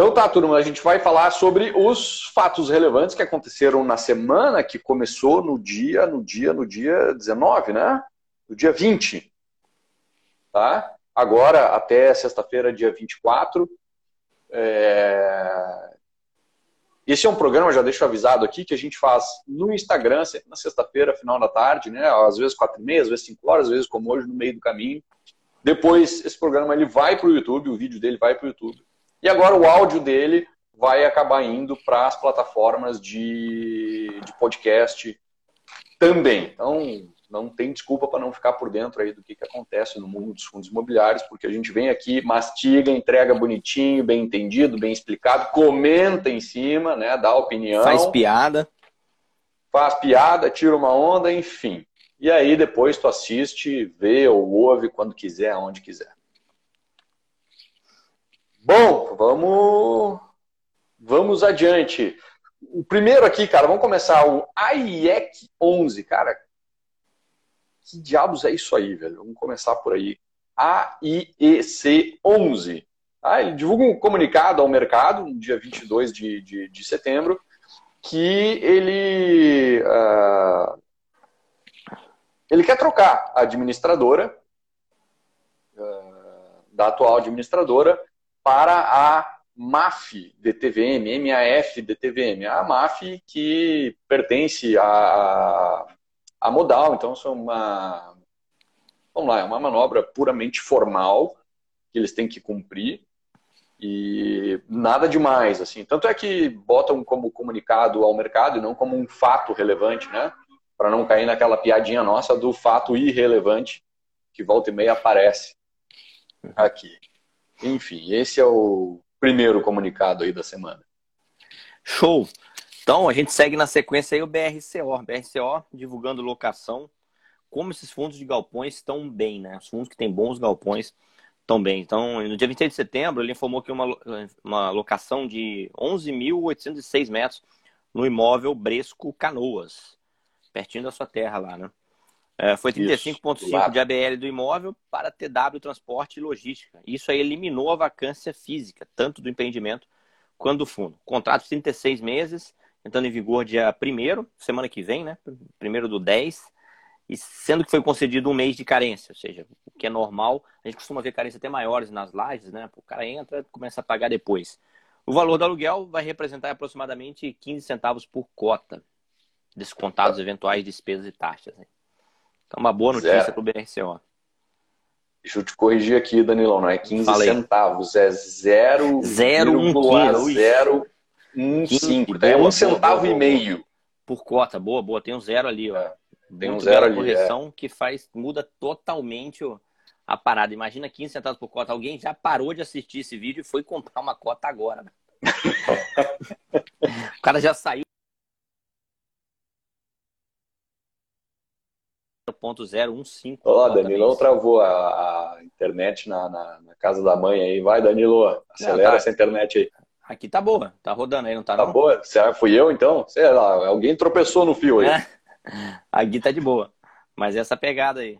Então tá, turma, a gente vai falar sobre os fatos relevantes que aconteceram na semana que começou no dia, no dia, no dia 19, né? No dia 20. Tá? Agora até sexta-feira, dia 24. É... Esse é um programa, já deixo avisado aqui, que a gente faz no Instagram, sempre na sexta-feira, final da tarde, né? Às vezes quatro e meia, às vezes cinco horas, às vezes como hoje, no meio do caminho. Depois, esse programa ele vai para o YouTube, o vídeo dele vai para o YouTube. E agora o áudio dele vai acabar indo para as plataformas de, de podcast também. Então, não tem desculpa para não ficar por dentro aí do que, que acontece no mundo dos fundos imobiliários, porque a gente vem aqui, mastiga, entrega bonitinho, bem entendido, bem explicado, comenta em cima, né, dá opinião. Faz piada. Faz piada, tira uma onda, enfim. E aí depois tu assiste, vê ou ouve quando quiser, aonde quiser. Bom, vamos, vamos adiante. O primeiro aqui, cara, vamos começar o AIEC 11. Cara, que diabos é isso aí, velho? Vamos começar por aí. AIEC 11. Ah, ele divulga um comunicado ao mercado no dia 22 de, de, de setembro que ele, uh, ele quer trocar a administradora uh, da atual administradora para a MAF DTVM, MAF DTVM. A MAF que pertence a, a Modal, então é uma, vamos lá, é uma manobra puramente formal que eles têm que cumprir e nada demais, assim. Tanto é que botam como comunicado ao mercado e não como um fato relevante, né? Para não cair naquela piadinha nossa do fato irrelevante que volta e meia aparece aqui. Enfim, esse é o primeiro comunicado aí da semana. Show! Então, a gente segue na sequência aí o BRCO. BRCO divulgando locação, como esses fundos de galpões estão bem, né? Os fundos que têm bons galpões estão bem. Então, no dia 26 de setembro, ele informou que uma, uma locação de 11.806 metros no imóvel Bresco Canoas, pertinho da sua terra lá, né? É, foi 35,5% de ABL do imóvel para TW Transporte e Logística. Isso aí eliminou a vacância física, tanto do empreendimento quanto do fundo. Contrato de 36 meses, entrando em vigor dia 1 semana que vem, né? Primeiro do 10, e sendo que foi concedido um mês de carência, ou seja, o que é normal, a gente costuma ver carência até maiores nas lajes, né? O cara entra e começa a pagar depois. O valor do aluguel vai representar aproximadamente 15 centavos por cota, descontados eventuais despesas e taxas. Né? Então, uma boa notícia para o BRCO. Deixa eu te corrigir aqui, Danilão, não é 15 Falei. centavos, é 0,015. É um centavo boa, e meio. Por cota, boa, boa. Tem um zero ali, ó. É, tem um zero ali. correção é. que faz, muda totalmente a parada. Imagina 15 centavos por cota. Alguém já parou de assistir esse vídeo e foi comprar uma cota agora. Né? o cara já saiu 0.015. Ó, Danilão travou a, a internet na, na, na, casa da mãe aí. Vai, Danilo, acelera não, tá. essa internet aí. Aqui tá boa, tá rodando aí, não tá? Tá não? boa? Será fui eu então? Sei lá, alguém tropeçou no fio aí. É. Aqui tá de boa. Mas essa pegada aí.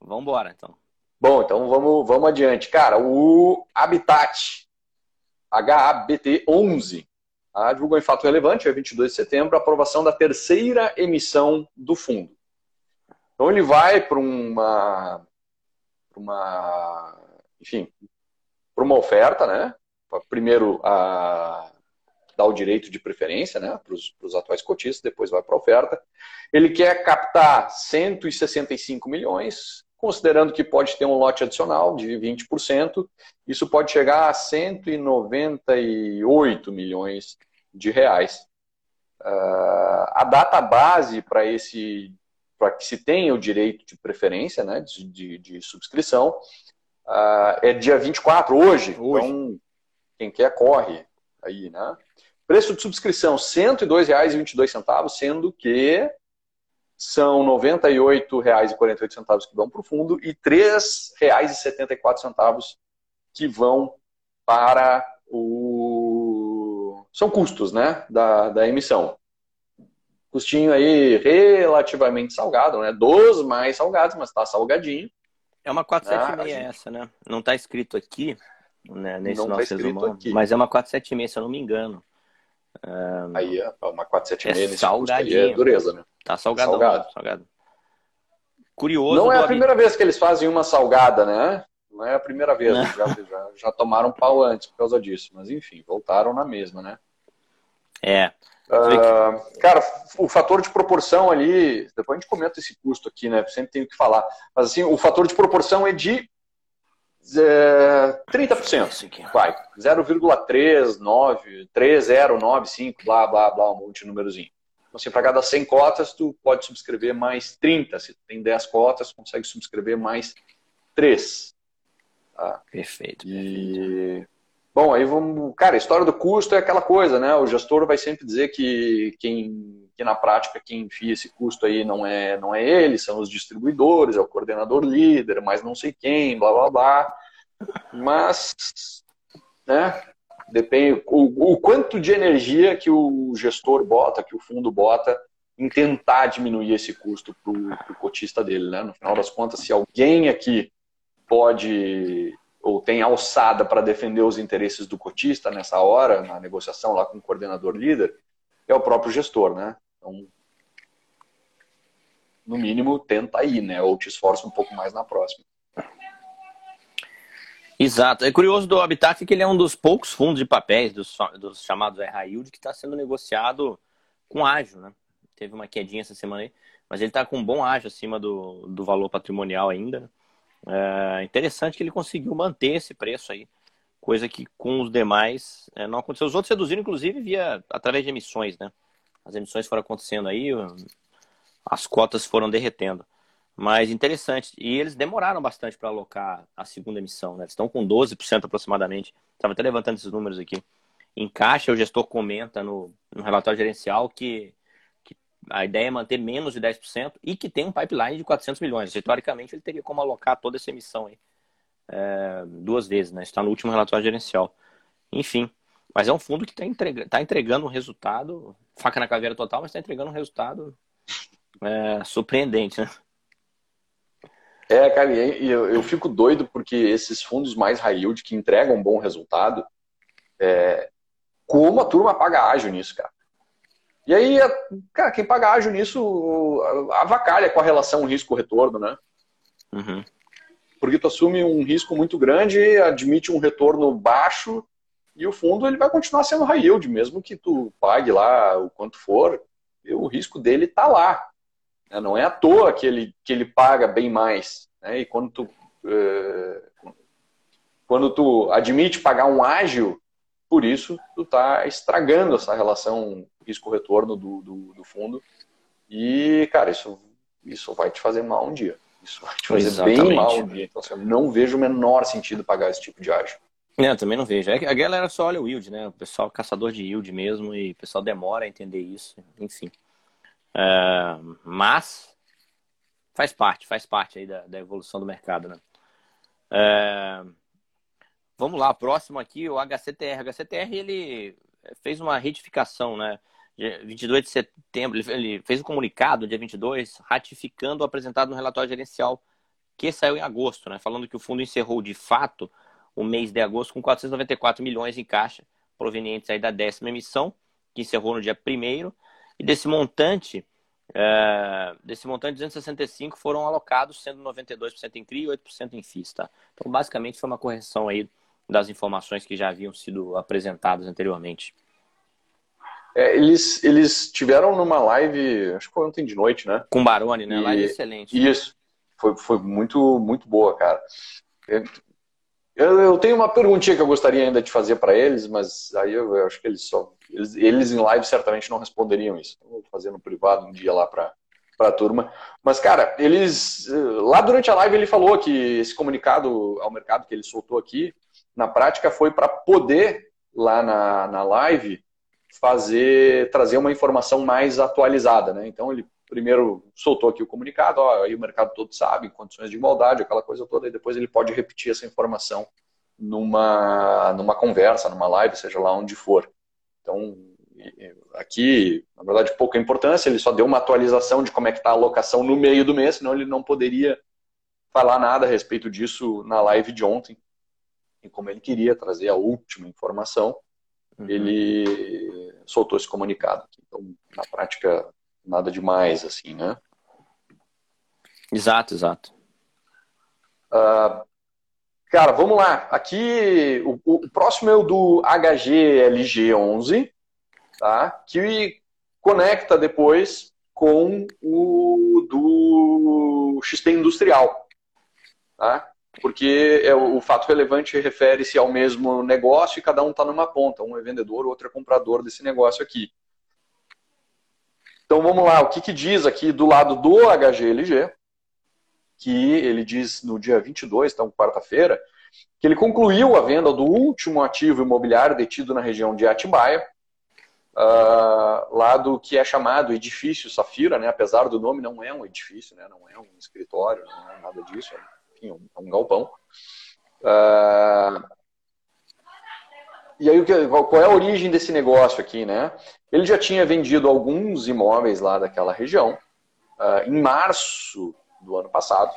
Vamos embora, então. Bom, então vamos, vamos adiante. Cara, o Habitat, HABT 11, a divulgou em fato relevante, é 22 de setembro, a aprovação da terceira emissão do fundo. Então ele vai para uma, uma, enfim, para uma oferta, né? Primeiro a dar o direito de preferência, né, para os atuais cotistas, depois vai para a oferta. Ele quer captar 165 milhões, considerando que pode ter um lote adicional de 20%, isso pode chegar a 198 milhões de reais. Uh, a data base para esse para que se tenha o direito de preferência, né, de, de, de subscrição, uh, é dia 24, hoje. hoje. Então, quem quer, corre aí, né? Preço de subscrição, R$ 102,22, sendo que são R$ 98,48 que vão para o fundo e R$ 3,74 que vão para o... São custos, né, da, da emissão custinho aí relativamente salgado, né? Dos mais salgados, mas tá salgadinho. É uma 476 né? essa, né? Não tá escrito aqui, né, nesse não tá nosso tá resumão. Aqui. Mas é uma 476, se eu não me engano. Um, aí é uma 476 é nesse salgadinho. é dureza, né? Tá salgadão, salgado. salgado. Curioso. Não é a primeira vez que eles fazem uma salgada, né? Não é a primeira vez, já, já, já, tomaram pau antes por causa disso. Mas enfim, voltaram na mesma, né? É. Uh, cara, o fator de proporção ali, depois a gente comenta esse custo aqui, né? Sempre tenho que falar. Mas assim, o fator de proporção é de é, 30%. Vai. 0,39, 3095, blá, blá, blá, um monte de númerozinho. Então, assim, para cada 100 cotas, tu pode subscrever mais 30. Se tu tem 10 cotas, consegue subscrever mais 3. Tá? Perfeito. E... Bom, aí vamos. Cara, a história do custo é aquela coisa, né? O gestor vai sempre dizer que quem, que na prática quem enfia esse custo aí não é, não é ele, são os distribuidores, é o coordenador líder, mas não sei quem, blá blá blá. Mas, né? Depende o, o quanto de energia que o gestor bota, que o fundo bota em tentar diminuir esse custo para o cotista dele, né? No final das contas, se alguém aqui pode ou tem alçada para defender os interesses do cotista nessa hora, na negociação lá com o coordenador líder, é o próprio gestor, né? Então, no mínimo, tenta ir, né? Ou te esforça um pouco mais na próxima. Exato. É curioso do Habitat que ele é um dos poucos fundos de papéis, dos, dos chamados high yield, que está sendo negociado com ágio, né? Teve uma quedinha essa semana aí, mas ele está com um bom ágio acima do, do valor patrimonial ainda. É interessante que ele conseguiu manter esse preço aí, coisa que com os demais é, não aconteceu. Os outros reduziram, inclusive, via através de emissões, né? As emissões foram acontecendo aí, as cotas foram derretendo. Mas interessante. E eles demoraram bastante para alocar a segunda emissão, né? Eles estão com 12% aproximadamente. Estava até levantando esses números aqui. Em caixa, o gestor comenta no, no relatório gerencial que a ideia é manter menos de 10% e que tem um pipeline de 400 milhões. E, teoricamente, ele teria como alocar toda essa emissão aí é, duas vezes, né? Está no último relatório gerencial. Enfim, mas é um fundo que está entregando, tá entregando um resultado, faca na caveira total, mas está entregando um resultado é, surpreendente, né? É, cara, e eu, eu fico doido porque esses fundos mais high yield que entregam um bom resultado, é, como a turma paga ágil nisso, cara? E aí, cara, quem paga ágil nisso avacalha com a relação risco-retorno, né? Uhum. Porque tu assume um risco muito grande, admite um retorno baixo e o fundo ele vai continuar sendo high yield, mesmo que tu pague lá o quanto for, o risco dele está lá. Né? Não é à toa que ele, que ele paga bem mais. Né? E quando tu, eh, quando tu admite pagar um ágil, por isso tu está estragando essa relação risco-retorno do, do, do, fundo. E, cara, isso, isso vai te fazer mal um dia. Isso vai te fazer Exatamente. bem mal um dia. Então, assim, eu não vejo o menor sentido pagar esse tipo de ágio. É, também não vejo. É a galera só olha o yield, né? O pessoal caçador de yield mesmo e o pessoal demora a entender isso. Enfim. É, mas faz parte, faz parte aí da, da evolução do mercado, né? É, vamos lá, próximo aqui, o HCTR. O HCTR, ele fez uma retificação, né? Dia 22 de setembro, ele fez um comunicado, dia 22, ratificando o apresentado no relatório gerencial que saiu em agosto, né? Falando que o fundo encerrou de fato o mês de agosto com 494 milhões em caixa, provenientes aí da décima emissão, que encerrou no dia 1 e desse montante, é, desse montante, 265 foram alocados, sendo 92% em CRI e 8% em FIIs, tá? Então, basicamente, foi uma correção aí das informações que já haviam sido apresentadas anteriormente. É, eles, eles tiveram numa live, acho que foi ontem de noite, né? Com Baroni, né? E, live excelente. Isso. Foi, foi muito, muito boa, cara. Eu, eu tenho uma perguntinha que eu gostaria ainda de fazer para eles, mas aí eu, eu, acho que eles só. Eles, eles em live certamente não responderiam isso. Eu vou fazer no privado um dia lá para para a turma. Mas, cara, eles. Lá durante a live ele falou que esse comunicado ao mercado que ele soltou aqui, na prática, foi para poder, lá na, na live, fazer trazer uma informação mais atualizada, né? Então ele primeiro soltou aqui o comunicado, ó, aí o mercado todo sabe, condições de igualdade, aquela coisa toda, e depois ele pode repetir essa informação numa numa conversa, numa live, seja lá onde for. Então aqui, na verdade, pouca importância, ele só deu uma atualização de como é que está a alocação no meio do mês, senão ele não poderia falar nada a respeito disso na live de ontem. e como ele queria trazer a última informação, uhum. ele soltou esse comunicado. Então, na prática, nada demais, assim, né? Exato, exato. Uh, cara, vamos lá. Aqui, o, o, próximo é o do HGLG11, tá? Que conecta depois com o do XP Industrial, tá? Porque é, o, fato relevante refere-se ao mesmo negócio e cada um está numa ponta. Um é vendedor, outro é comprador desse negócio aqui. Então vamos lá, o que, que diz aqui do lado do HGLG? Que ele diz no dia 22, então quarta-feira, que ele concluiu a venda do último ativo imobiliário detido na região de Atibaia, uh, lá do que é chamado edifício Safira, né? apesar do nome não é um edifício, né? não é um escritório, não é nada disso, enfim, um, um galpão. Uh, e aí, qual é a origem desse negócio aqui, né? Ele já tinha vendido alguns imóveis lá daquela região, uh, em março do ano passado.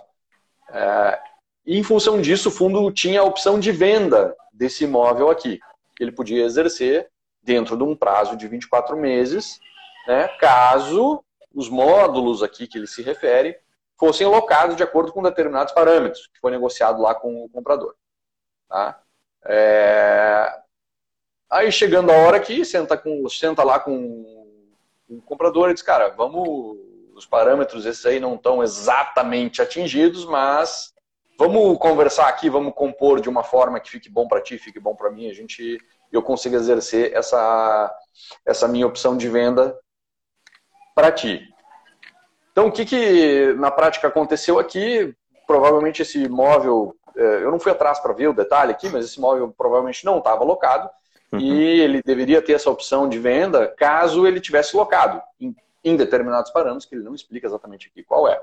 Uh, e em função disso, o fundo tinha a opção de venda desse imóvel aqui. Ele podia exercer dentro de um prazo de 24 meses, né, caso os módulos aqui que ele se refere fossem alocados de acordo com determinados parâmetros, que foi negociado lá com o comprador. Tá? É... Aí chegando a hora que senta, com, senta lá com o comprador e diz, cara, vamos. Os parâmetros esses aí não estão exatamente atingidos, mas vamos conversar aqui, vamos compor de uma forma que fique bom para ti, fique bom para mim, a gente eu consiga exercer essa, essa minha opção de venda para ti. Então, o que, que na prática aconteceu aqui? Provavelmente esse imóvel, é, eu não fui atrás para ver o detalhe aqui, mas esse imóvel provavelmente não estava alocado uhum. e ele deveria ter essa opção de venda caso ele tivesse locado em, em determinados parâmetros, que ele não explica exatamente aqui qual é.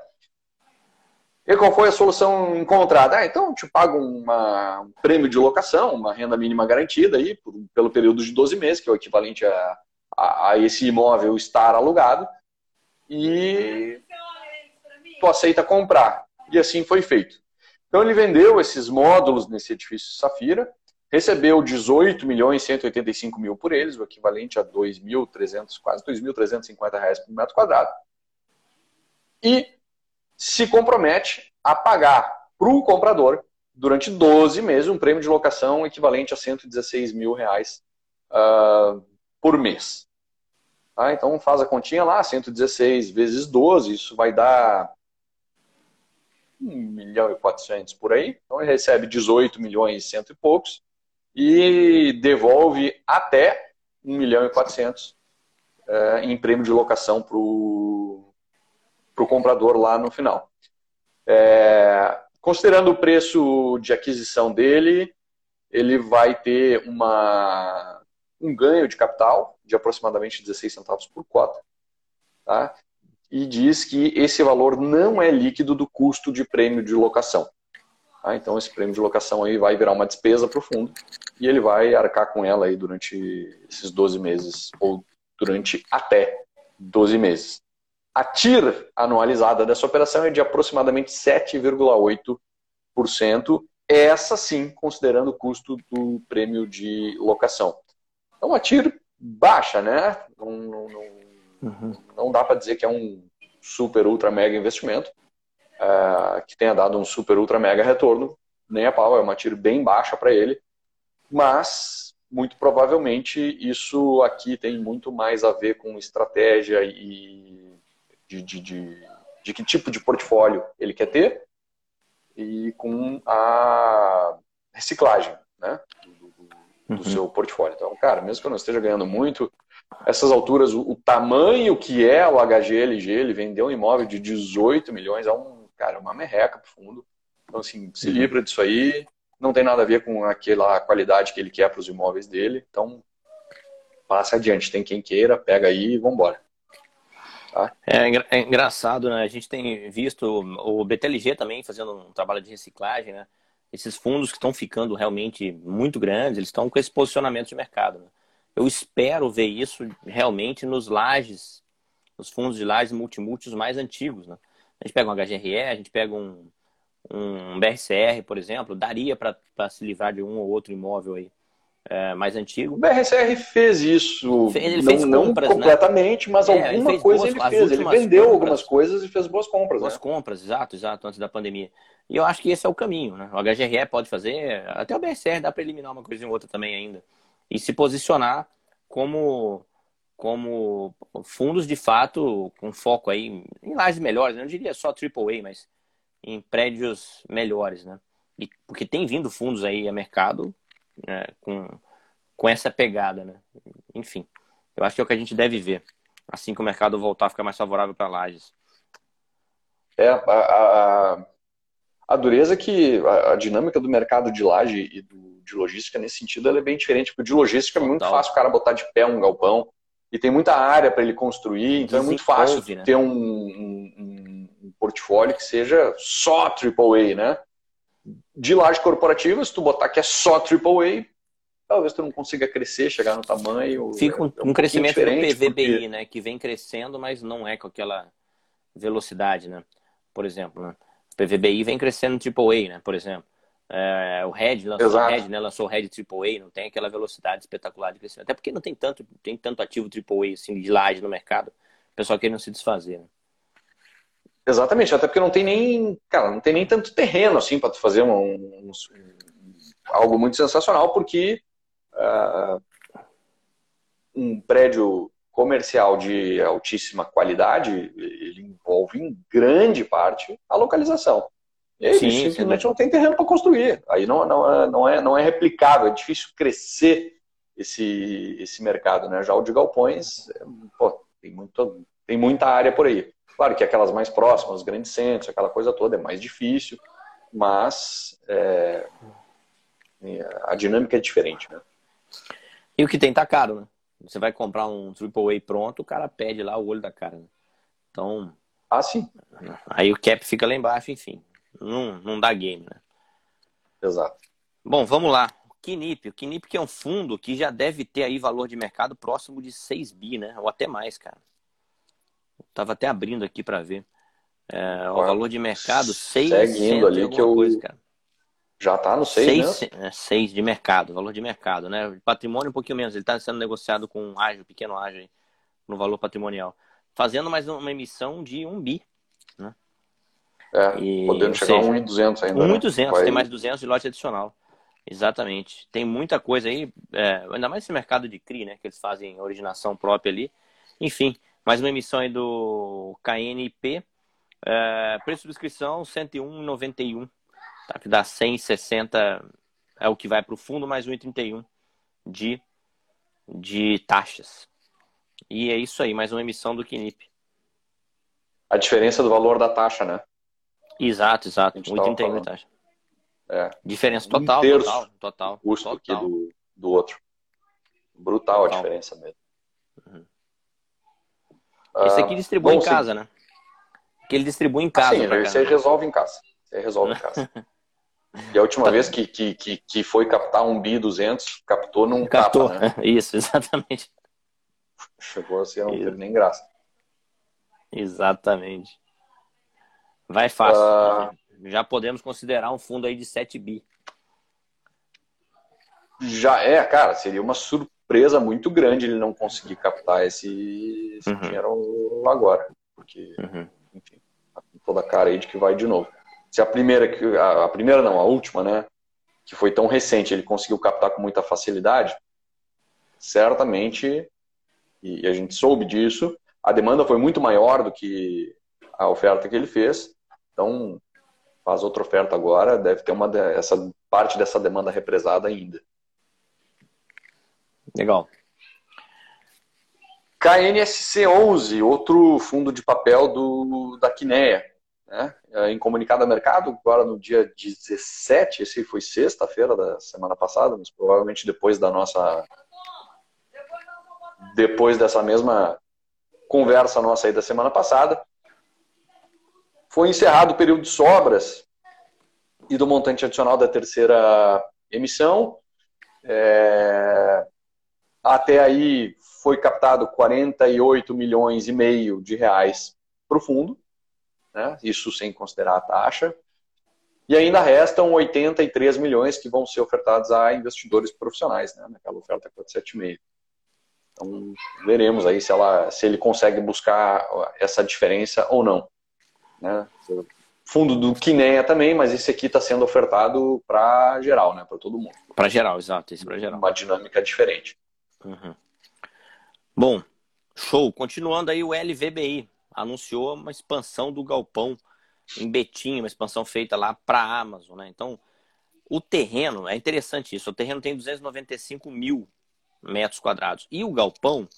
E qual foi a solução encontrada? Ah, então te pago uma, um prêmio de locação, uma renda mínima garantida aí, por, pelo período de 12 meses, que é o equivalente a, a, a esse imóvel estar alugado, e tu aceita comprar. E assim foi feito. Então ele vendeu esses módulos nesse edifício Safira, recebeu 18 milhões 185 mil por eles, o equivalente a 2.300, quase 2.350 reais por metro quadrado. E se compromete a pagar para o comprador, durante 12 meses, um prêmio de locação equivalente a 116 mil reais uh, por mês. Tá? Então faz a continha lá, 116 vezes 12, isso vai dar 1 milhão e 400 por aí. Então ele recebe 18 milhões e cento e poucos e devolve até 1 milhão e 400 é, em prêmio de locação para o comprador lá no final. É, considerando o preço de aquisição dele, ele vai ter uma, um ganho de capital de aproximadamente 16 centavos por cota. Tá? E diz que esse valor não é líquido do custo de prêmio de locação. Ah, então esse prêmio de locação aí vai virar uma despesa para o fundo e ele vai arcar com ela aí durante esses 12 meses ou durante até 12 meses. A TIR anualizada dessa operação é de aproximadamente 7,8%, essa sim considerando o custo do prêmio de locação. Então a TIR baixa, né? Não, não, não, uhum. não dá para dizer que é um super, ultra, mega investimento, uh, que tenha dado um super, ultra, mega retorno, nem a pau, é uma tiro bem baixa para ele, mas muito provavelmente isso aqui tem muito mais a ver com estratégia e de, de, de, de que tipo de portfólio ele quer ter e com a reciclagem né, do, uhum. seu portfólio. Então, cara, mesmo que eu não esteja ganhando muito, essas alturas, o, o tamanho que é o HGLG, ele vendeu um imóvel de 18 milhões, é um, cara, uma merreca pro fundo. Então, assim, se uhum. livra disso aí, não tem nada a ver com aquela qualidade que ele quer para os imóveis dele. Então, passe adiante. Tem quem queira, pega aí e vambora. Tá? É, é engraçado, né? A gente tem visto o BTLG também fazendo um trabalho de reciclagem, né? Esses fundos que estão ficando realmente muito grandes, eles estão com esse posicionamento de mercado. Né? Eu espero ver isso realmente nos lajes, nos fundos de lajes multimúltios mais antigos. Né? A gente pega um HGRE, a gente pega um, um BRCR, por exemplo, daria para se livrar de um ou outro imóvel aí é, mais antigo. O BRCR fez isso, ele fez não, compras, não né? completamente, né? mas é, alguma ele coisa boas, ele fez. Ele vendeu compras, algumas coisas e fez boas compras. Boas né? compras, exato, exato, antes da pandemia. E eu acho que esse é o caminho. Né? O HGRE pode fazer, até o BRCR dá para eliminar uma coisa e outra também ainda. E se posicionar como, como fundos de fato com foco aí em lajes melhores. Né? Eu não diria só AAA, mas em prédios melhores. Né? E, porque tem vindo fundos aí a mercado né, com, com essa pegada, né? Enfim, eu acho que é o que a gente deve ver, assim que o mercado voltar a ficar mais favorável para lajes. É, a, a, a dureza que a, a, dinâmica do mercado de laje e do, de logística nesse sentido é bem diferente, porque de logística Total. é muito fácil o cara botar de pé um galpão e tem muita área para ele construir, então é muito fácil né? ter um, um, um, portfólio que seja só AAA, né? De laje corporativa, se tu botar que é só AAA, talvez tu não consiga crescer, chegar no tamanho. Fica um, é um, um crescimento do PVBI, porque... né? Que vem crescendo, mas não é com aquela velocidade, né? Por exemplo, né? O PVBI vem crescendo AAA, né? Por exemplo. É, o Red lançou o Red, né? Lançou o Red AAA, não tem aquela velocidade espetacular de crescimento. Até porque não tem tanto, tem tanto ativo AAA assim, de laje no mercado. O pessoal querendo se desfazer. Né? Exatamente, até porque não tem nem, cara, não tem nem tanto terreno assim para fazer um, um, um, algo muito sensacional, porque uh, um prédio comercial de altíssima qualidade ele envolve em grande parte a localização. E aí, sim, simplesmente sim. não tem terreno para construir. Aí não, não, é, não, é, não é replicável, é difícil crescer esse, esse mercado. Né? Já o de galpões, é, pô, tem, muito, tem muita área por aí. Claro que aquelas mais próximas, os grandes centros, aquela coisa toda é mais difícil, mas é, a dinâmica é diferente, né? E o que tem tá caro, né? Você vai comprar um AAA pronto, o cara pede lá o olho da cara. Né? Então. Ah, sim. Aí o cap fica lá embaixo, enfim. Não, não dá game, né? Exato. Bom, vamos lá. Kinip. O Kinip que é um fundo que já deve ter aí valor de mercado próximo de 6 bi, né? Ou até mais, cara. Tava até abrindo aqui para ver. É, o valor de mercado, 6 Seguindo ali que eu... Coisa, cara. Já está no 6, 6, né? 6 de mercado, valor de mercado, né? Patrimônio um pouquinho menos, ele está sendo negociado com um ágio, pequeno ágio, no valor patrimonial. Fazendo mais uma emissão de 1 bi, né? É, e, podendo chegar seja, a 1.200 ainda. 1.200, né? Vai... tem mais 200 de lote adicional. Exatamente. Tem muita coisa aí, é, ainda mais esse mercado de CRI, né? Que eles fazem originação própria ali. Enfim, mais uma emissão aí do KNP. É, preço de inscrição 101,91. Tá? Que dá 160 é o que vai para o fundo, mais 1,31 de, de taxas. E é isso aí, mais uma emissão do KNIP. A diferença do valor da taxa, né? Exato, exato. 1,31 de taxa. É. Diferença total, um total, total. Custo total. aqui do, do outro. Brutal total. a diferença mesmo. Uhum. Esse aqui ah, distribui Bom, em casa, sim. né? Que ele distribui em casa. sim, aí resolve em casa. Aí resolve em casa. E a última tá. vez que, que, que, que, foi captar um bi 200, captou num Captou, capa, né? Isso, exatamente. Chegou assim, não teve nem graça. Exatamente. Vai fácil. Uh... Já podemos considerar um fundo aí de 7 bi. Já é, cara, seria uma surpresa surpresa muito grande ele não conseguir captar esse, esse uhum. dinheiro agora. Porque, uhum. enfim, tá toda a cara aí de que vai de novo. Se a primeira, a, a primeira não, a última, né? Que foi tão recente, ele conseguiu captar com muita facilidade, certamente, e a gente soube disso, a demanda foi muito maior do que a oferta que ele fez. Então, faz outra oferta agora, deve ter uma essa parte dessa demanda represada ainda. Legal. KNSC11, outro fundo de papel do, da Quineia. Né? É, em comunicado ao mercado, agora no dia 17, esse foi sexta-feira da semana passada, mas provavelmente depois da nossa. Depois dessa mesma conversa nossa aí da semana passada, foi encerrado o período de sobras e do montante adicional da terceira emissão. É, até aí foi captado 48 milhões e meio de reais para o fundo, né? isso sem considerar a taxa. E ainda restam 83 milhões que vão ser ofertados a investidores profissionais, né, naquela oferta 476. Então, veremos aí se, ela, se ele consegue buscar essa diferença ou não. Né? Fundo do Quineia também, mas esse aqui está sendo ofertado para geral, né? para todo mundo. Para geral, exato, esse para geral. Uma dinâmica diferente. Uhum. Bom, show. Continuando aí, o LVBI anunciou uma expansão do galpão em Betim, uma expansão feita lá para a Amazon. Né? Então, o terreno, é interessante isso, o terreno tem 295 mil metros quadrados e o galpão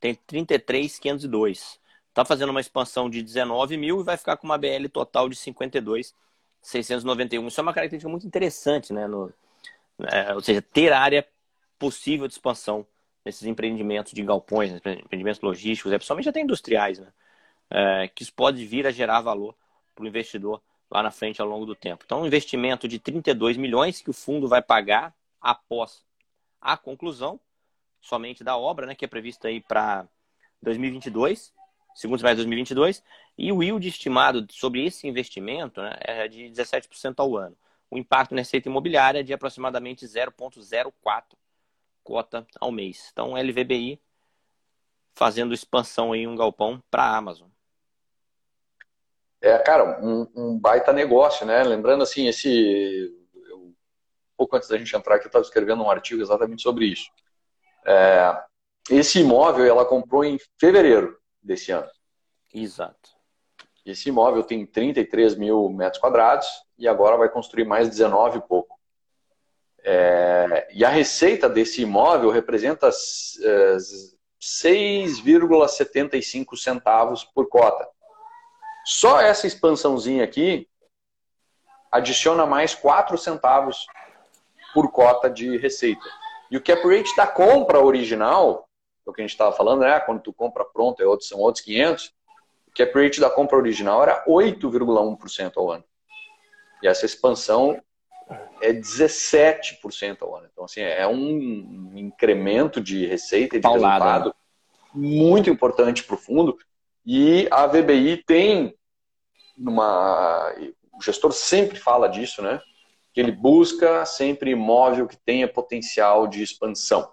tem 33,502. Está fazendo uma expansão de 19 mil e vai ficar com uma BL total de 52,691. Isso é uma característica muito interessante, né? No, é, ou seja, ter área possível de expansão nesses empreendimentos de galpões, empreendimentos logísticos, é, principalmente até industriais, né? É, que isso pode vir a gerar valor para o investidor lá na frente ao longo do tempo. Então, um investimento de 32 milhões que o fundo vai pagar após a conclusão somente da obra, né, que é prevista aí para 2022, segundo semestre de 2022, e o yield estimado sobre esse investimento né, é de 17% ao ano. O impacto na receita imobiliária é de aproximadamente 0,04 cota ao mês. Então, LVBI fazendo expansão em um galpão para a Amazon é, cara, um, um, baita negócio, né? Lembrando assim, esse. Eu, pouco antes da gente entrar aqui, eu estava escrevendo um artigo exatamente sobre isso. É, esse imóvel ela comprou em fevereiro desse ano. Exato. Esse imóvel tem 33 mil metros quadrados e agora vai construir mais 19 e pouco. É, e a receita desse imóvel representa é, 6,75 centavos por cota. Só essa expansãozinha aqui adiciona mais 4 centavos por cota de receita. E o cap rate da compra original, é o que a gente estava falando, né? Quando tu compra pronto, é outro, são outros 500. O cap rate da compra original era 8,1% ao ano. E essa expansão é 17% ao ano. Então, assim, é um incremento de receita e de Paulada, resultado né? muito importante para o fundo. E a VBI tem uma. O gestor sempre fala disso, né? Que ele busca sempre imóvel que tenha potencial de expansão.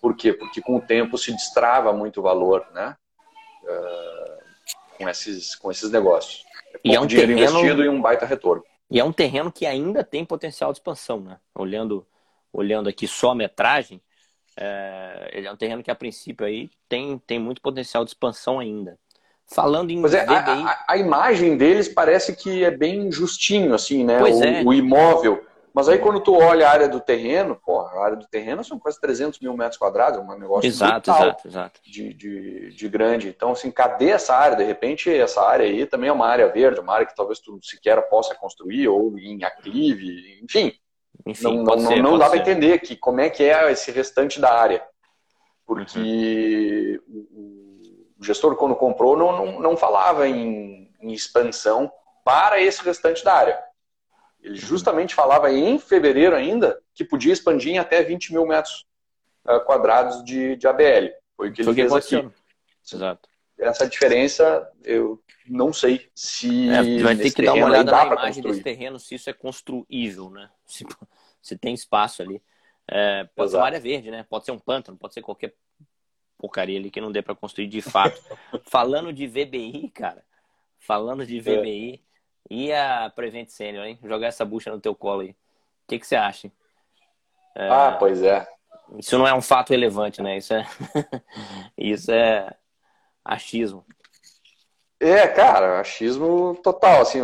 Por quê? Porque com o tempo se destrava muito o valor, né? Uh, com, esses, com esses negócios. É e é um dinheiro terreno... investido e um baita retorno. E é um terreno que ainda tem potencial de expansão, né? Olhando, olhando aqui só a metragem, é, ele é um terreno que a princípio aí tem, tem muito potencial de expansão ainda. Falando em Mas é, VBI... a, a, imagem deles parece que é bem justinho, assim, né? Pois o, é. o imóvel. Mas aí quando tu olha a área do terreno, pô, a área do terreno são quase 300 mil metros quadrados, é um negócio exato, exato, exato. De, de, de, grande. Então, assim, cadê essa área? De repente, essa área aí também é uma área verde, uma área que talvez tu sequer possa construir, ou em aclive, enfim. Enfim, não, não, ser, não dá para entender que, como é que é esse restante da área. Porque uhum. o gestor, quando comprou, não, não, não falava em, em, expansão para esse restante da área. Ele justamente falava em fevereiro ainda que podia expandir em até 20 mil metros uh, quadrados de, de ABL. Foi o que ele Foi fez aqui. Exato. Essa diferença, eu não sei se. É, vai ter que dar uma olhada na imagem desse terreno, se isso é construível, né? Se, se tem espaço ali. É, pode Exato. ser uma área verde, né? Pode ser um pântano, pode ser qualquer porcaria ali que não dê para construir de fato. falando de VBI, cara, falando de VBI, é. E a Prevent Senior, hein? Jogar essa bucha no teu colo aí. O que, que você acha? É... Ah, pois é. Isso não é um fato relevante, né? Isso é, isso é achismo. É, cara, achismo total, assim.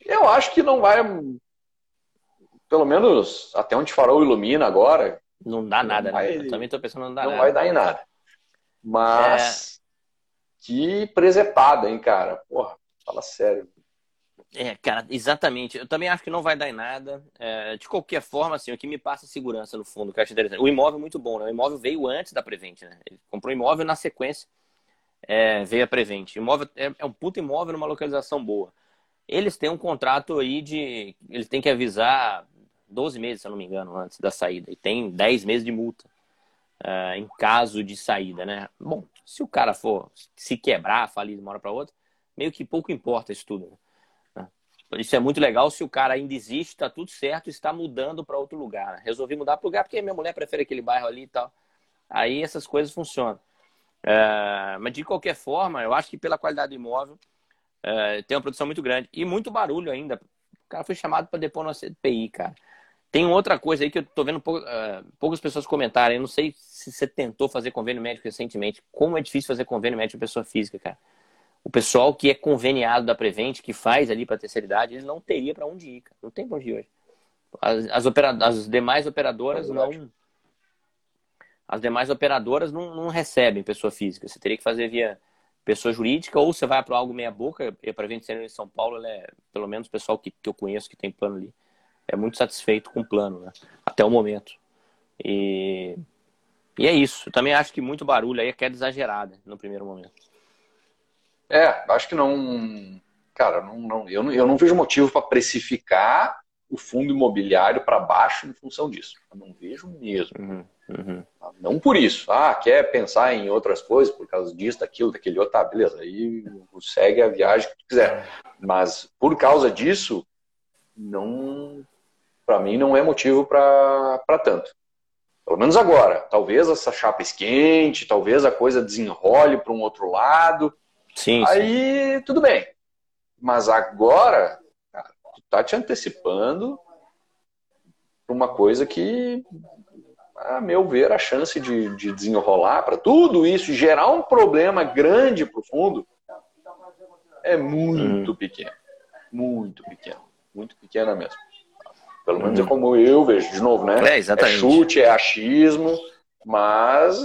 Eu acho que não vai pelo menos até onde farol ilumina agora. Não dá nada, né? vai, né? Eu também tô pensando não dá não nada. Não vai dar em nada. Mas é... que presepada, hein, cara? Porra, fala sério. É, cara, exatamente. Eu também acho que não vai dar em nada. É, de qualquer forma, assim, o que me passa segurança no fundo, que eu acho interessante. O imóvel é muito bom, né? O imóvel veio antes da Prevent, né? Ele comprou imóvel na sequência, é, veio a Prevent. Imóvel é, é um puto imóvel numa localização boa. Eles têm um contrato aí de. Eles têm que avisar 12 meses, se eu não me engano, antes da saída. E tem 10 meses de multa uh, em caso de saída, né? Bom, se o cara for se quebrar, falir de uma hora para outra, meio que pouco importa isso tudo. Né? Isso é muito legal se o cara ainda existe, está tudo certo, está mudando para outro lugar. Resolvi mudar para lugar porque minha mulher prefere aquele bairro ali e tal. Aí essas coisas funcionam. É, mas de qualquer forma, eu acho que pela qualidade do imóvel é, tem uma produção muito grande e muito barulho ainda. O cara foi chamado para depor no CPI, cara. Tem outra coisa aí que eu tô vendo pou, uh, poucas pessoas comentarem. Eu não sei se você tentou fazer convênio médico recentemente. Como é difícil fazer convênio médico pessoa física, cara. O pessoal que é conveniado da Prevent, que faz ali para terceira idade, ele não teria para onde ir, cara. Não tem para onde ir hoje. As, as, opera... as demais operadoras é não. As demais operadoras não, não recebem pessoa física. Você teria que fazer via pessoa jurídica ou você vai para algo meia boca. E a Prevent Senior em São Paulo, é, pelo menos o pessoal que, que eu conheço que tem plano ali é muito satisfeito com o plano, né? Até o momento. E, e é isso. Eu também acho que muito barulho aí é queda exagerada no primeiro momento. É, acho que não. Cara, não, não, eu, não, eu não vejo motivo para precificar o fundo imobiliário para baixo em função disso. Eu não vejo mesmo. Uhum, uhum. Não por isso. Ah, quer pensar em outras coisas por causa disso, daquilo, daquele outro, tá, beleza. Aí segue a viagem que tu quiser. Mas por causa disso, não para mim não é motivo para tanto. Pelo menos agora. Talvez essa chapa esquente, talvez a coisa desenrole para um outro lado. Sim. Aí sim. tudo bem. Mas agora, cara, tu tá te antecipando uma coisa que, a meu ver, a chance de, de desenrolar para tudo isso, gerar um problema grande para o fundo, é muito hum. pequeno. Muito pequeno. Muito pequena mesmo. Pelo menos é uhum. como eu vejo, de novo, né? É, exatamente. É chute, é achismo, mas,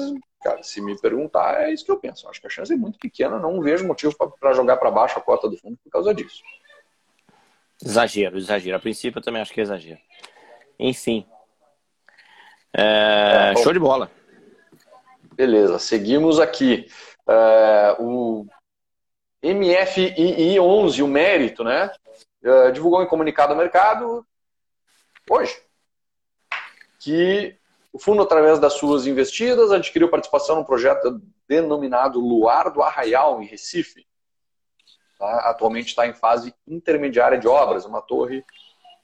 cara, se me perguntar, é isso que eu penso. Acho que a chance é muito pequena, não vejo motivo para jogar para baixo a cota do fundo por causa disso. Exagero, exagero. A princípio eu também acho que é exagero. Enfim. É, é, show de bola. Beleza, seguimos aqui. É, o MFII 11, o mérito, né? É, divulgou em comunicado ao mercado hoje, que o fundo, através das suas investidas, adquiriu participação no projeto denominado Luar do Arraial, em Recife. Tá? Atualmente está em fase intermediária de obras, uma torre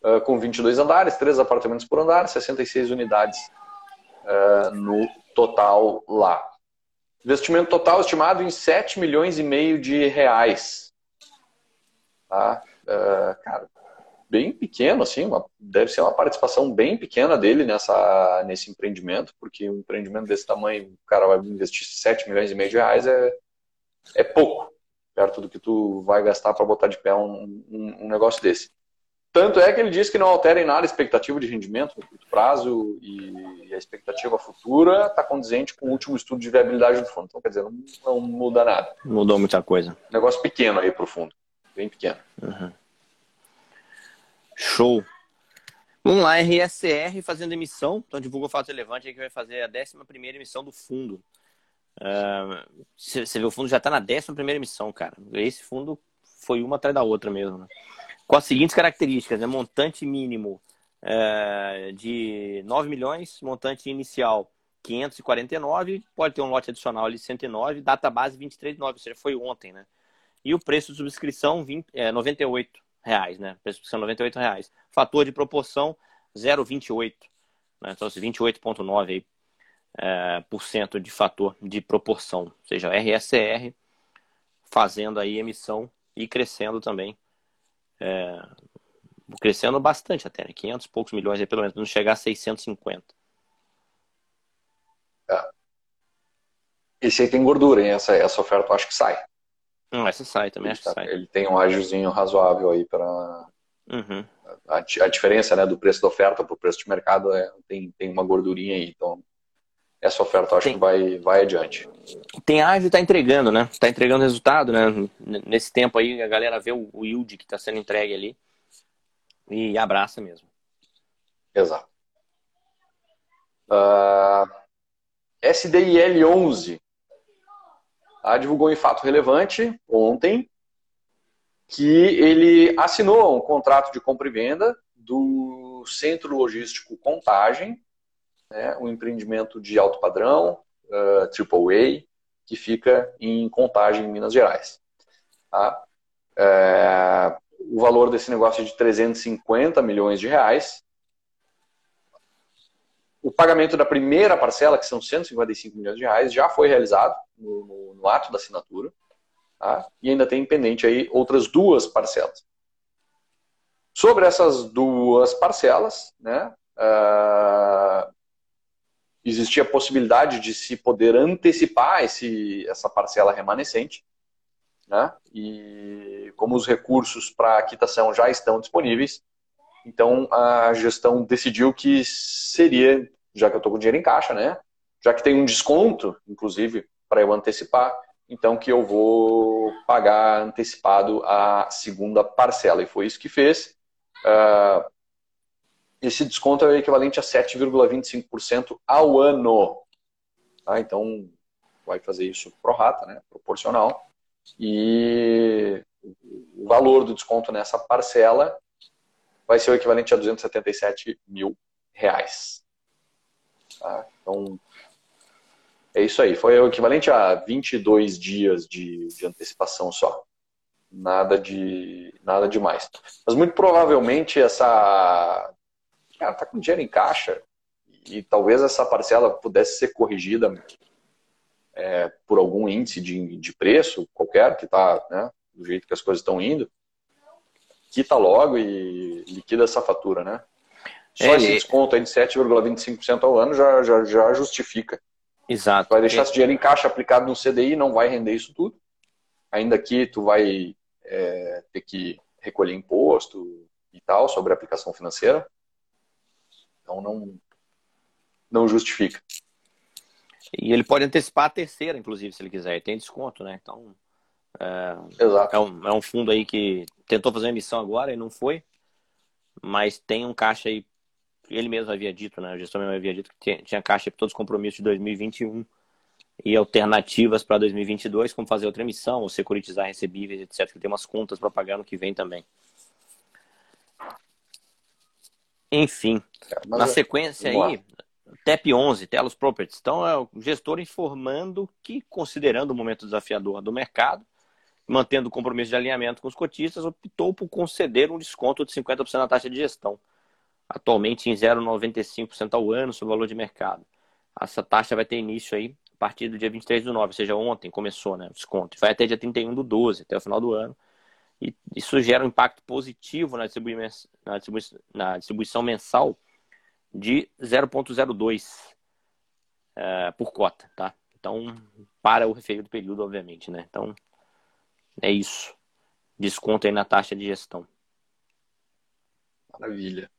uh, com 22 andares, 3 apartamentos por andar, 66 unidades uh, no total lá. Investimento total estimado em 7 milhões e meio de reais. Tá? Uh, cara, bem pequeno, assim, uma, deve ser uma participação bem pequena dele nessa, nesse empreendimento, porque um empreendimento desse tamanho, o cara vai investir 7 milhões e meio de reais, é, é pouco, perto do que tu vai gastar para botar de pé um, um, um, negócio desse. Tanto é que ele diz que não altera em nada a expectativa de rendimento no curto prazo e a expectativa futura está condizente com o último estudo de viabilidade do fundo. Então, quer dizer, não, não muda nada. Mudou muita coisa. Negócio pequeno aí para o fundo, bem pequeno. Uhum. Show. Vamos lá, RSR fazendo emissão. Então, divulga o fato relevante aí que vai fazer a 11 emissão do fundo. Uh, você vê, o fundo já está na 11 emissão, cara. Esse fundo foi uma atrás da outra mesmo. Né? Com as seguintes características: né? montante mínimo uh, de 9 milhões, montante inicial 549, pode ter um lote adicional ali 109, data base 23,9, ou seja, foi ontem, né? E o preço de subscrição 20, é, 98 reais, né? Prescrição 98 reais. Fator de proporção 0,28. Né? Então, 28,9 aí, é, por cento de fator de proporção. Ou seja, RSR fazendo aí emissão e crescendo também. É, crescendo bastante até, né? 500 e poucos milhões aí, pelo menos, não chegar a 650. É. Esse aí tem gordura, hein? Essa, essa oferta eu acho que sai. Hum, essa sai também, acho que sai. Ele tem um ágiozinho razoável aí para. Uhum. A, a, diferença né, do preço da oferta para o preço de mercado é, tem, tem uma gordurinha aí. Então, essa oferta eu acho tem. que vai, vai adiante. Tem ágio está entregando, né? Está entregando resultado, né? Nesse tempo aí, a galera vê o, o yield que está sendo entregue ali e abraça mesmo. Exato. Uh, SDIL 11 ah, divulgou em fato relevante ontem que ele assinou um contrato de compra e venda do Centro Logístico Contagem, né, um empreendimento de alto padrão, uh, AAA, que fica em Contagem, em Minas Gerais. Tá? É, o valor desse negócio é de 350 milhões de reais. O pagamento da primeira parcela, que são 155 milhões de reais, já foi realizado no, no, no ato da assinatura. Tá? E ainda tem pendente aí outras duas parcelas. Sobre essas duas parcelas, né, uh, existia a possibilidade de se poder antecipar esse, essa parcela remanescente. Né, e como os recursos para a quitação já estão disponíveis, então a gestão decidiu que seria, já que eu estou com dinheiro em caixa, né, já que tem um desconto, inclusive, para eu antecipar, então que eu vou pagar antecipado a segunda parcela. E foi isso que fez. Uh, esse desconto é equivalente a 7,25% ao ano. Tá? Então, vai fazer isso pro rata, né? proporcional. E o valor do desconto nessa parcela vai ser o equivalente a 277 mil reais. Tá? Então, é isso aí. Foi o equivalente a 22 dias de, de antecipação só. Nada de nada demais. Mas muito provavelmente essa cara tá com dinheiro em caixa e talvez essa parcela pudesse ser corrigida é, por algum índice de, de preço qualquer que está né, do jeito que as coisas estão indo, quita logo e liquida essa fatura, né? Só é, esse desconto aí de 7,25% ao ano já, já, já justifica. Exato. Vai deixar esse dinheiro em caixa aplicado no CDI, não vai render isso tudo. Ainda que tu vai é, ter que recolher imposto e tal sobre a aplicação financeira. Então não, não justifica. E ele pode antecipar a terceira, inclusive, se ele quiser. E tem desconto, né? Então. É, Exato. É um, é um fundo aí que tentou fazer uma emissão agora e não foi. Mas tem um caixa aí ele mesmo havia dito, né? O gestor mesmo havia dito que tinha, tinha caixa para todos os compromissos de 2021 e alternativas para 2022, como fazer outra emissão, ou securitizar recebíveis, etc. Que tem umas contas para pagar no que vem também. Enfim, é, na é, sequência aí, TEP 11, Telos Properties. Então, é o gestor informando que, considerando o momento desafiador do mercado, mantendo o compromisso de alinhamento com os cotistas, optou por conceder um desconto de 50% na taxa de gestão atualmente em 0,95% ao ano sobre o valor de mercado. Essa taxa vai ter início aí a partir do dia 23 do 9, ou seja, ontem começou né, o desconto. Vai até dia 31 do 12, até o final do ano. E isso gera um impacto positivo na na na distribuição mensal de 0,02 é, por cota, tá? Então, para o referido período, obviamente, né? Então, é isso. Desconto aí na taxa de gestão. Maravilha.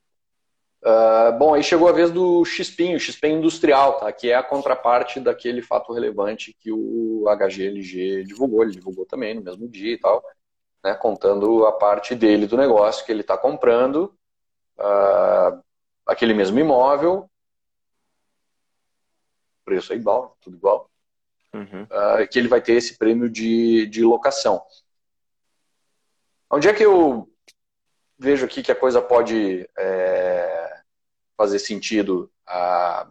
Uh, bom, aí chegou a vez do XPIN, o XPIN industrial, tá? que é a contraparte daquele fato relevante que o HGLG divulgou. Ele divulgou também no mesmo dia e tal, né? contando a parte dele do negócio que ele está comprando, uh, aquele mesmo imóvel, preço é igual, tudo igual, uhum. uh, que ele vai ter esse prêmio de, de locação. Onde é que eu vejo aqui que a coisa pode é, fazer sentido. A...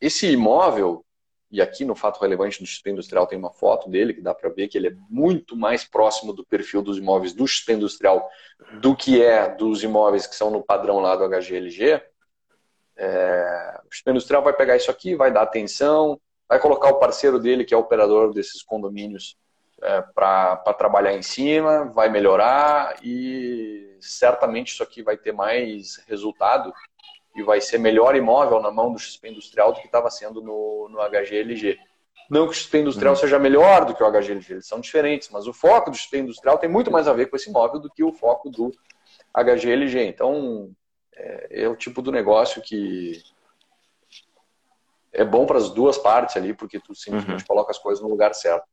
Esse imóvel, e aqui no fato relevante do XP Industrial tem uma foto dele, que dá para ver que ele é muito mais próximo do perfil dos imóveis do XP Industrial do que é dos imóveis que são no padrão lá do HGLG. É... O XP Industrial vai pegar isso aqui, vai dar atenção, vai colocar o parceiro dele, que é o operador desses condomínios, é, para trabalhar em cima, vai melhorar e certamente isso aqui vai ter mais resultado e vai ser melhor imóvel na mão do XP Industrial do que estava sendo no, no HGLG. Não que o XP Industrial uhum. seja melhor do que o HGLG, eles são diferentes, mas o foco do XP Industrial tem muito mais a ver com esse imóvel do que o foco do HGLG. Então, é, é o tipo do negócio que é bom para as duas partes ali, porque tu simplesmente uhum. coloca as coisas no lugar certo.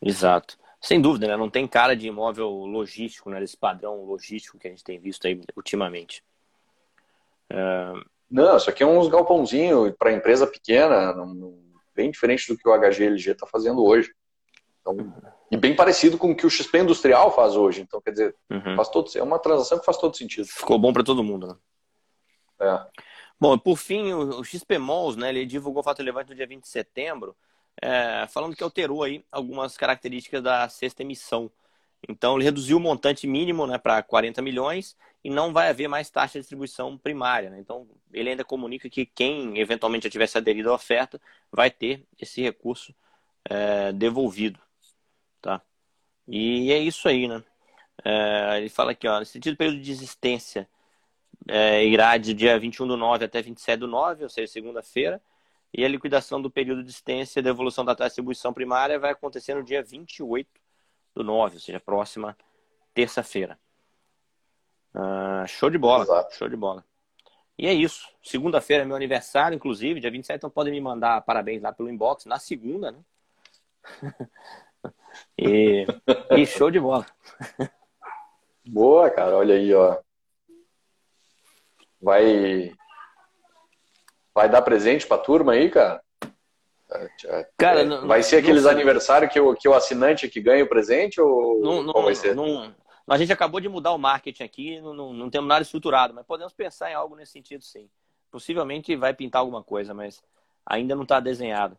Exato. Sem dúvida, né? Não tem cara de imóvel logístico, né? Desse padrão logístico que a gente tem visto aí ultimamente. Uh... Não, isso aqui é uns galpãozinhos para empresa pequena, bem diferente do que o HGLG está fazendo hoje. Então, uhum. E bem parecido com o que o XP Industrial faz hoje. Então, quer dizer, uhum. faz todo, é uma transação que faz todo sentido. Ficou bom para todo mundo, né? É. Bom, por fim, o, XP Malls, né, ele divulgou o fato relevante no dia 20 de setembro, é, falando que alterou aí algumas características da sexta emissão. Então, ele reduziu o montante mínimo né, para 40 milhões e não vai haver mais taxa de distribuição primária. Né? Então, ele ainda comunica que quem eventualmente já tivesse aderido à oferta vai ter esse recurso é, devolvido. Tá? E é isso aí, né? É, ele fala aqui, ó, nesse sentido, período de existência é, irá de dia 21 do 9 até 27 do 9, ou seja, segunda-feira, e a liquidação do período de existência da evolução da taxa de distribuição primária vai acontecer no dia 28 do 9, ou seja, próxima terça-feira. Uh, show de bola, Exato. show de bola. E é isso. Segunda-feira é meu aniversário, inclusive, dia 27, então podem me mandar parabéns lá pelo inbox na segunda, né? e, e show de bola. Boa, cara, olha aí, ó. Vai vai dar presente pra turma aí, cara? Cara, é, vai ser aqueles aniversários que o, que o assinante que ganha o presente ou não, não, vai ser? Não, a gente acabou de mudar o marketing aqui, não, não, não temos nada estruturado, mas podemos pensar em algo nesse sentido, sim. Possivelmente vai pintar alguma coisa, mas ainda não está desenhado.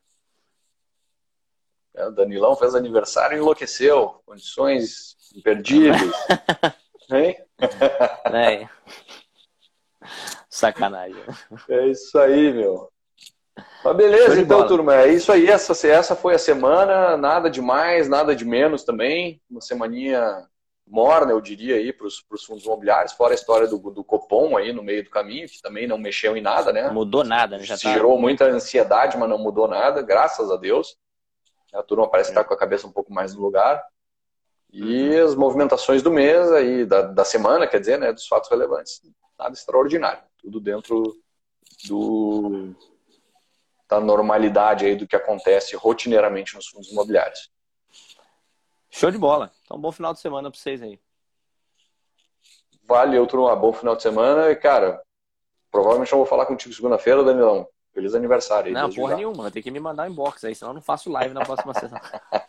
É, o Danilão fez aniversário e enlouqueceu. Condições imperdíveis. hein? É. Sacanagem. É isso aí, meu. Mas beleza, então, bola. turma, é isso aí. Essa, essa foi a semana, nada de mais, nada de menos também. Uma semaninha morna, eu diria, aí, para os fundos imobiliários, fora a história do, do Copom aí no meio do caminho, que também não mexeu em nada, né? Mudou nada, né? Já Se tá... gerou muita ansiedade, mas não mudou nada, graças a Deus. A turma parece estar tá com a cabeça um pouco mais no lugar. E as movimentações do mês aí, da, da semana, quer dizer, né, dos fatos relevantes. Nada extraordinário. Tudo dentro do, da normalidade aí do que acontece rotineiramente nos fundos imobiliários. Show de bola. Então, bom final de semana para vocês aí. Valeu, turma. Bom final de semana. E, cara, provavelmente eu vou falar contigo segunda-feira, Danilão. Feliz aniversário. Aí, não, porra nenhuma. Tem que me mandar um inbox aí, senão eu não faço live na próxima sessão.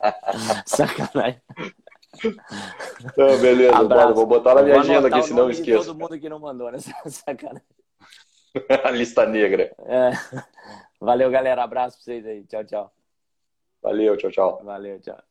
Sacanagem. Então, beleza, Abraço. vou botar na minha agenda aqui, senão eu esqueço. Todo mundo que não mandou, né? Sacanagem. A lista negra. É. Valeu, galera. Abraço pra vocês aí. Tchau, tchau. Valeu, tchau, tchau. Valeu, tchau.